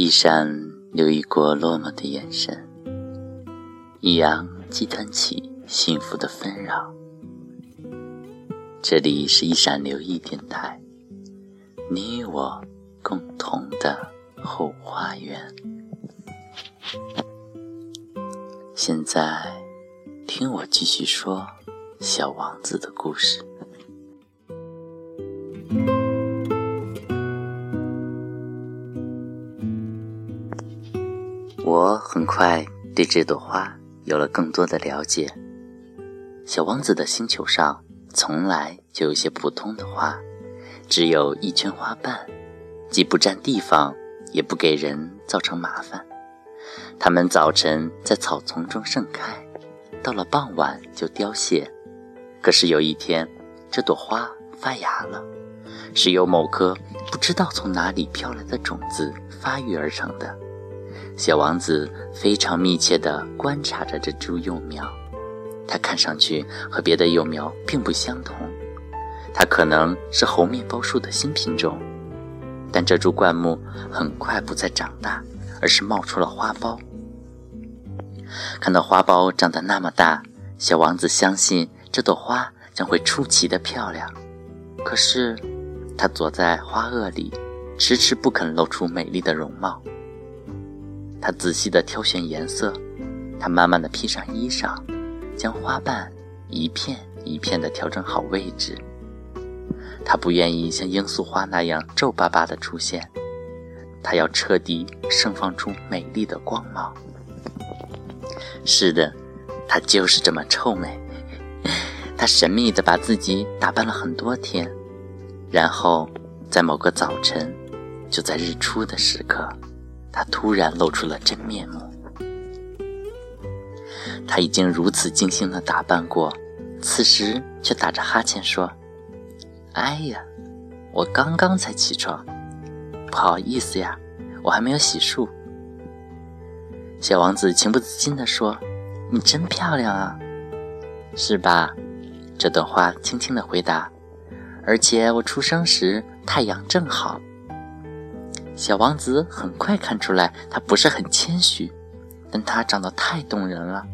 一闪留意过落寞的眼神，一样寄团起幸福的纷扰。这里是一闪留意电台，你与我共同的后花园。现在，听我继续说小王子的故事。我很快对这朵花有了更多的了解。小王子的星球上从来就有些普通的花，只有一圈花瓣，既不占地方，也不给人造成麻烦。它们早晨在草丛中盛开，到了傍晚就凋谢。可是有一天，这朵花发芽了，是由某颗不知道从哪里飘来的种子发育而成的。小王子非常密切地观察着这株幼苗，它看上去和别的幼苗并不相同。它可能是猴面包树的新品种，但这株灌木很快不再长大，而是冒出了花苞。看到花苞长得那么大，小王子相信这朵花将会出奇的漂亮。可是，它躲在花萼里，迟迟不肯露出美丽的容貌。他仔细地挑选颜色，他慢慢地披上衣裳，将花瓣一片一片地调整好位置。他不愿意像罂粟花那样皱巴巴地出现，他要彻底盛放出美丽的光芒。是的，他就是这么臭美。他神秘地把自己打扮了很多天，然后在某个早晨，就在日出的时刻。他突然露出了真面目。他已经如此精心的打扮过，此时却打着哈欠说：“哎呀，我刚刚才起床，不好意思呀，我还没有洗漱。”小王子情不自禁地说：“你真漂亮啊，是吧？”这朵花轻轻地回答：“而且我出生时太阳正好。”小王子很快看出来，他不是很谦虚，但他长得太动人了。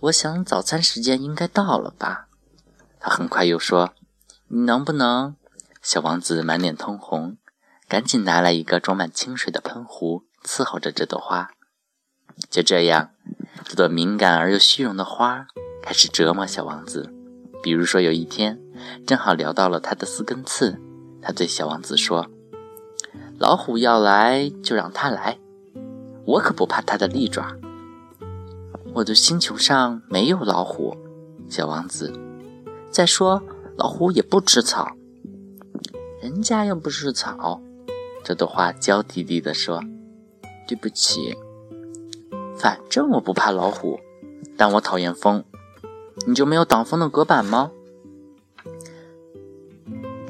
我想早餐时间应该到了吧？他很快又说：“你能不能？”小王子满脸通红，赶紧拿来一个装满清水的喷壶，伺候着这朵花。就这样，这朵敏感而又虚荣的花开始折磨小王子。比如说，有一天，正好聊到了他的四根刺，他对小王子说。老虎要来就让它来，我可不怕它的利爪。我的星球上没有老虎，小王子。再说老虎也不吃草，人家又不是草。这朵花娇滴滴地说：“对不起，反正我不怕老虎，但我讨厌风。你就没有挡风的隔板吗？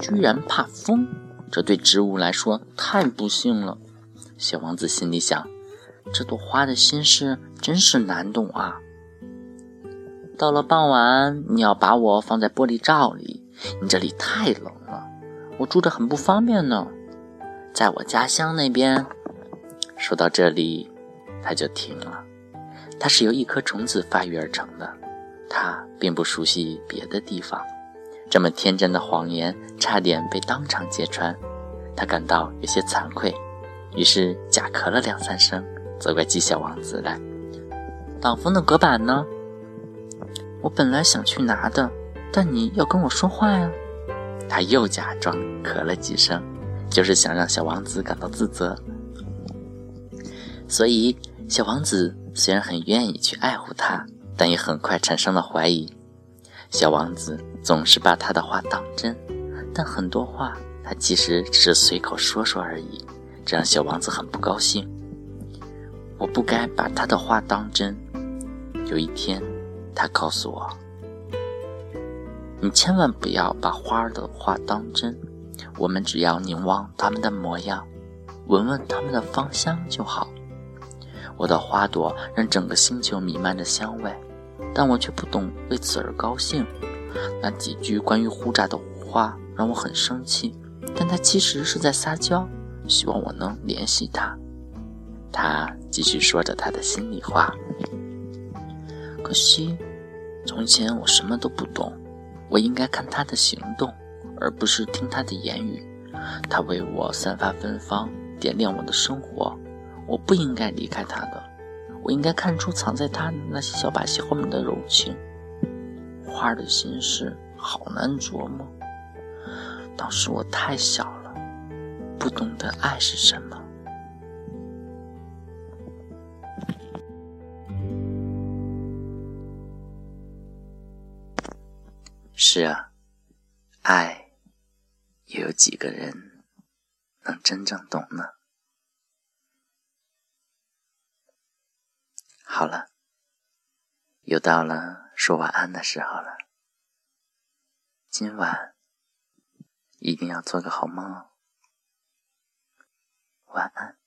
居然怕风！”这对植物来说太不幸了，小王子心里想：这朵花的心事真是难懂啊。到了傍晚，你要把我放在玻璃罩里，你这里太冷了，我住着很不方便呢。在我家乡那边，说到这里，他就停了。它是由一颗种子发育而成的，他并不熟悉别的地方。这么天真的谎言，差点被当场揭穿，他感到有些惭愧，于是假咳了两三声，责怪起小王子来：“挡风的隔板呢？我本来想去拿的，但你要跟我说话呀。”他又假装咳了几声，就是想让小王子感到自责。所以，小王子虽然很愿意去爱护他，但也很快产生了怀疑。小王子总是把他的话当真，但很多话他其实只是随口说说而已，这让小王子很不高兴。我不该把他的话当真。有一天，他告诉我：“你千万不要把花儿的话当真，我们只要凝望它们的模样，闻闻它们的芳香就好。我的花朵让整个星球弥漫着香味。”但我却不懂为此而高兴。那几句关于胡渣的话让我很生气，但他其实是在撒娇，希望我能联系他。他继续说着他的心里话。可惜，从前我什么都不懂，我应该看他的行动，而不是听他的言语。他为我散发芬芳，点亮我的生活，我不应该离开他的。我应该看出藏在他那些小把戏后面的柔情。花的心事好难琢磨。当时我太小了，不懂得爱是什么。是啊，爱又有几个人能真正懂呢？好了，又到了说晚安的时候了。今晚一定要做个好梦哦。晚安。